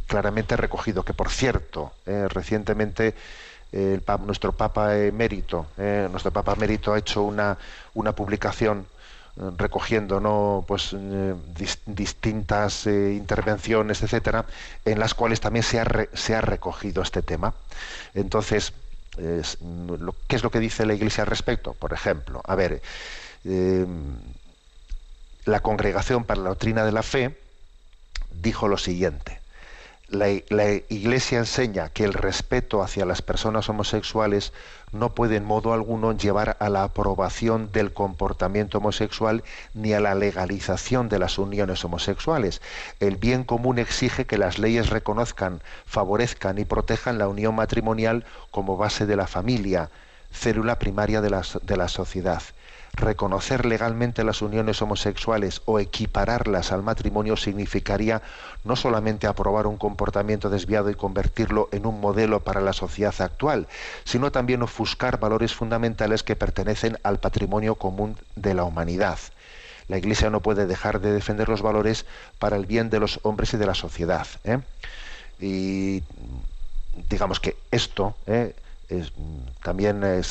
claramente recogido. Que por cierto, eh, recientemente el, nuestro Papa Emérito, eh, nuestro Papa Emérito ha hecho una, una publicación eh, recogiendo no pues eh, distintas intervenciones etcétera en las cuales también se ha, se ha recogido este tema. Entonces qué es lo que dice la iglesia al respecto por ejemplo a ver la congregación para la doctrina de la fe dijo lo siguiente la, Iglesia enseña que el respeto hacia las personas homosexuales no puede en modo alguno llevar a la aprobación del comportamiento homosexual ni a la legalización de las uniones homosexuales. El bien común exige que las leyes reconozcan, favorezcan y protejan la unión matrimonial como base de la familia, célula primaria de la, sociedad reconocer legalmente las uniones homosexuales o equipararlas al matrimonio significaría no solamente aprobar un comportamiento desviado y convertirlo en un modelo para la sociedad actual, sino también ofuscar valores fundamentales que pertenecen al patrimonio común de la humanidad. La Iglesia no puede dejar de defender los valores para el bien de los hombres y de la sociedad. ¿eh? Y digamos que esto, ¿eh? También eh,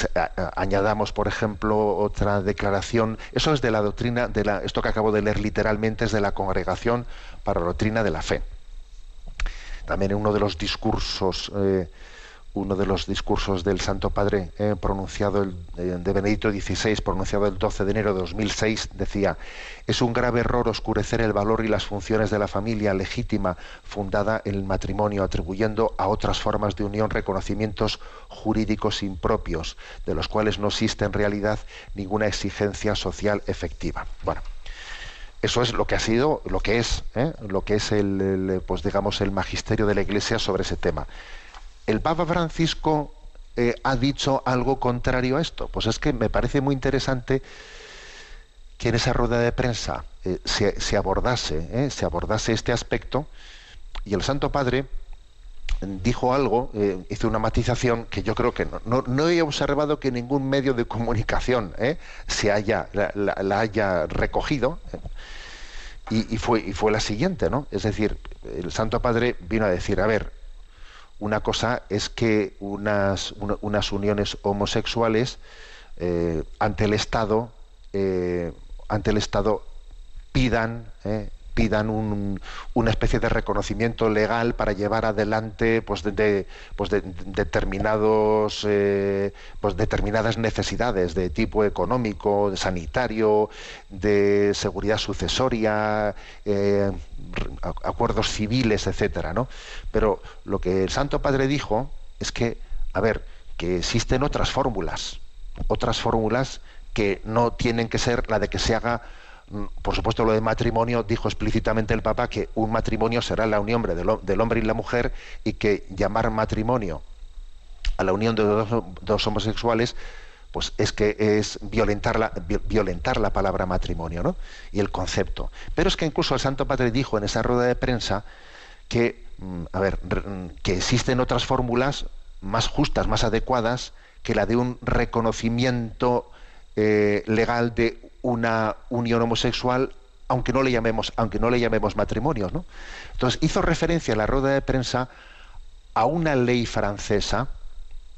añadamos, por ejemplo, otra declaración. Eso es de la doctrina, de la, esto que acabo de leer literalmente es de la Congregación para la Doctrina de la Fe. también en uno de los discursos eh, uno de los discursos del Santo Padre eh, pronunciado el, eh, de Benedicto XVI, pronunciado el 12 de enero de 2006, decía, es un grave error oscurecer el valor y las funciones de la familia legítima fundada en el matrimonio, atribuyendo a otras formas de unión reconocimientos jurídicos impropios, de los cuales no existe en realidad ninguna exigencia social efectiva. Bueno, eso es lo que ha sido, lo que es, ¿eh? lo que es el, el, pues digamos, el magisterio de la Iglesia sobre ese tema. ¿El Papa Francisco eh, ha dicho algo contrario a esto? Pues es que me parece muy interesante que en esa rueda de prensa eh, se, se, abordase, eh, se abordase este aspecto y el Santo Padre dijo algo, hizo una matización que yo creo que no, no, no he observado que ningún medio de comunicación se haya, la, haya recogido. y, y, fue, y fue la siguiente, ¿no? Es decir, el Santo Padre vino a decir, a ver, una cosa es que unas, una, unas uniones homosexuales eh, ante el Estado, eh, ante el Estado pidan, eh, pidan un, una especie de reconocimiento legal para llevar adelante pues, de, pues de, determinados eh, pues determinadas necesidades de tipo económico, de sanitario, de seguridad sucesoria, eh, acuerdos civiles, etcétera, ¿no? Pero lo que el Santo Padre dijo es que, a ver, que existen otras fórmulas, otras fórmulas que no tienen que ser la de que se haga por supuesto, lo de matrimonio, dijo explícitamente el Papa que un matrimonio será la unión del hombre y la mujer y que llamar matrimonio a la unión de dos, homosexuales pues es que es violentar la, violentar la palabra matrimonio ¿no? y el concepto. Pero es que incluso el Santo Padre dijo en esa rueda de prensa que, mm, a ver, que existen otras fórmulas más justas, más adecuadas que la de un reconocimiento eh, legal de una unión homosexual aunque no le llamemos aunque no le llamemos matrimonio ¿no? entonces hizo referencia a la rueda de prensa a una ley francesa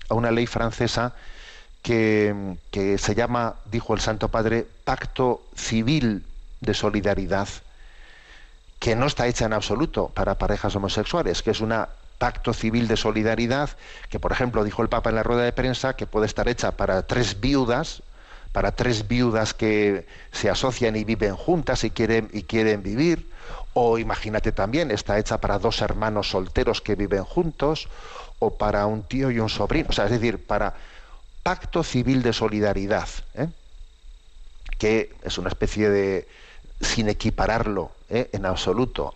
a una ley francesa que, que se llama dijo el Santo Padre pacto civil de solidaridad que no está hecha en absoluto para parejas homosexuales que es una pacto civil de solidaridad que por ejemplo dijo el Papa en la rueda de prensa que puede estar hecha para tres viudas para tres viudas que se asocian y viven juntas y quieren, y quieren vivir, o imagínate también, está hecha para dos hermanos solteros que viven juntos, o para un tío y un sobrino, o sea, es decir, para pacto civil de solidaridad, ¿eh? que es una especie de, sin equipararlo ¿eh? en absoluto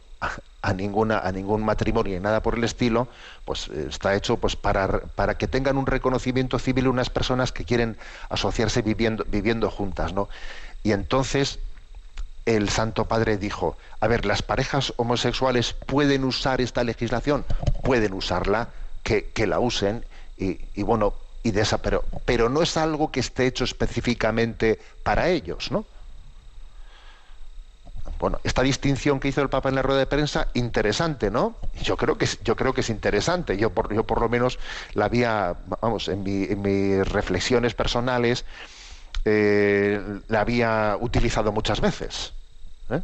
a ninguna a ningún matrimonio y nada por el estilo pues está hecho pues para, para que tengan un reconocimiento civil unas personas que quieren asociarse viviendo viviendo juntas no y entonces el Santo Padre dijo a ver las parejas homosexuales pueden usar esta legislación pueden usarla que, que la usen y, y bueno y de esa pero pero no es algo que esté hecho específicamente para ellos no bueno, esta distinción que hizo el Papa en la rueda de prensa, interesante, ¿no? Yo creo que, yo creo que es interesante. Yo por, yo por lo menos la había, vamos, en, mi, en mis reflexiones personales, eh, la había utilizado muchas veces. ¿eh?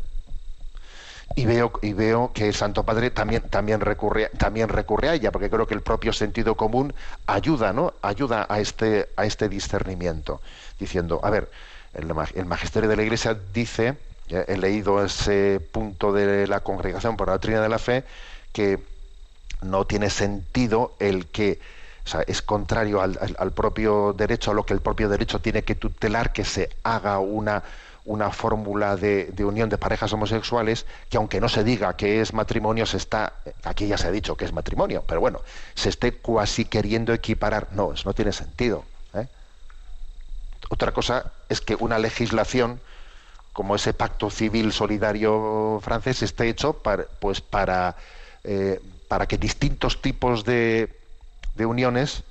Y veo, y veo que el Santo Padre también, también, recurre, también recurre a ella, porque creo que el propio sentido común ayuda, ¿no? Ayuda a este, a este discernimiento, diciendo, a ver, el magisterio de la Iglesia dice he leído ese punto de la congregación por la doctrina de la fe que no tiene sentido el que o sea, es contrario al, al, propio derecho, a lo que el propio derecho tiene que tutelar, que se haga una, una fórmula de, de, unión de parejas homosexuales, que aunque no se diga que es matrimonio, se está, aquí ya se ha dicho que es matrimonio, pero bueno, se esté cuasi queriendo equiparar. No, eso no tiene sentido. ¿eh? Otra cosa es que una legislación como ese pacto civil solidario francés esté hecho para, pues para, eh, para que distintos tipos de, de uniones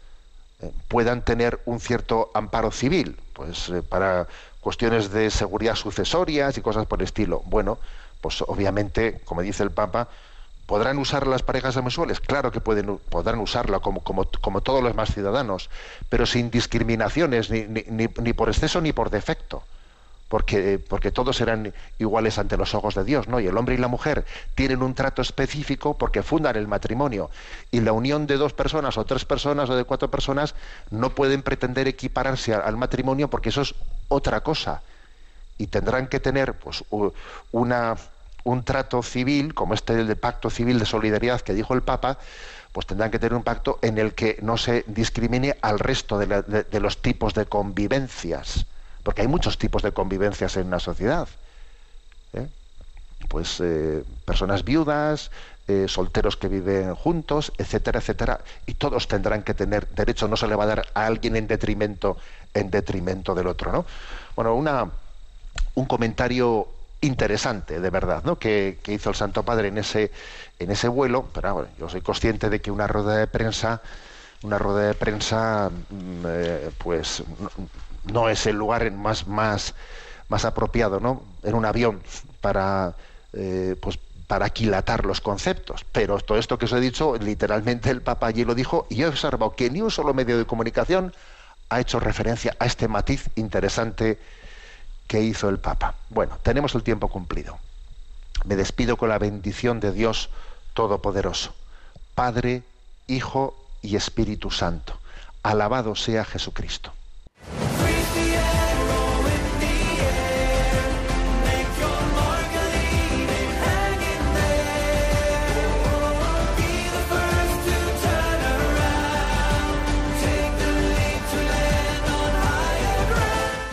eh, puedan tener un cierto amparo civil, pues eh, para cuestiones de seguridad sucesorias y cosas por el estilo. Bueno, pues obviamente, como dice el Papa, ¿podrán usar las parejas homosexuales? Claro que pueden, podrán usarla como, como, como todos los demás ciudadanos, pero sin discriminaciones, ni, ni, ni por exceso ni por defecto porque, todos serán iguales ante los ojos de Dios, ¿no? Y el hombre y la mujer tienen un trato específico porque fundan el matrimonio. Y la unión de dos personas o tres personas o de cuatro personas no pueden pretender equipararse al matrimonio porque eso es otra cosa. Y tendrán que tener pues, una, un trato civil, como este del pacto civil de solidaridad que dijo el Papa, pues tendrán que tener un pacto en el que no se discrimine al resto de los tipos de convivencias porque hay muchos tipos de convivencias en una sociedad. ¿eh? Pues eh, personas viudas, eh, solteros que viven juntos, etcétera, etcétera, y todos tendrán que tener derecho, no se le va a dar a alguien en detrimento, en detrimento del otro, ¿no? Bueno, una, un comentario interesante, de verdad, ¿no? Que, hizo el Santo Padre en ese, en ese vuelo, pero bueno, yo soy consciente de que una rueda de prensa, una rueda de prensa, mm, pues no es el lugar más, más, más apropiado, ¿no? En un avión para, eh, pues, para aquilatar los conceptos. Pero todo esto que os he dicho, literalmente el Papa allí lo dijo, y he observado que ni un solo medio de comunicación ha hecho referencia a este matiz interesante que hizo el Papa. Bueno, tenemos el tiempo cumplido. Me despido con la bendición de Dios Todopoderoso, Padre, Hijo y Espíritu Santo. Alabado sea Jesucristo.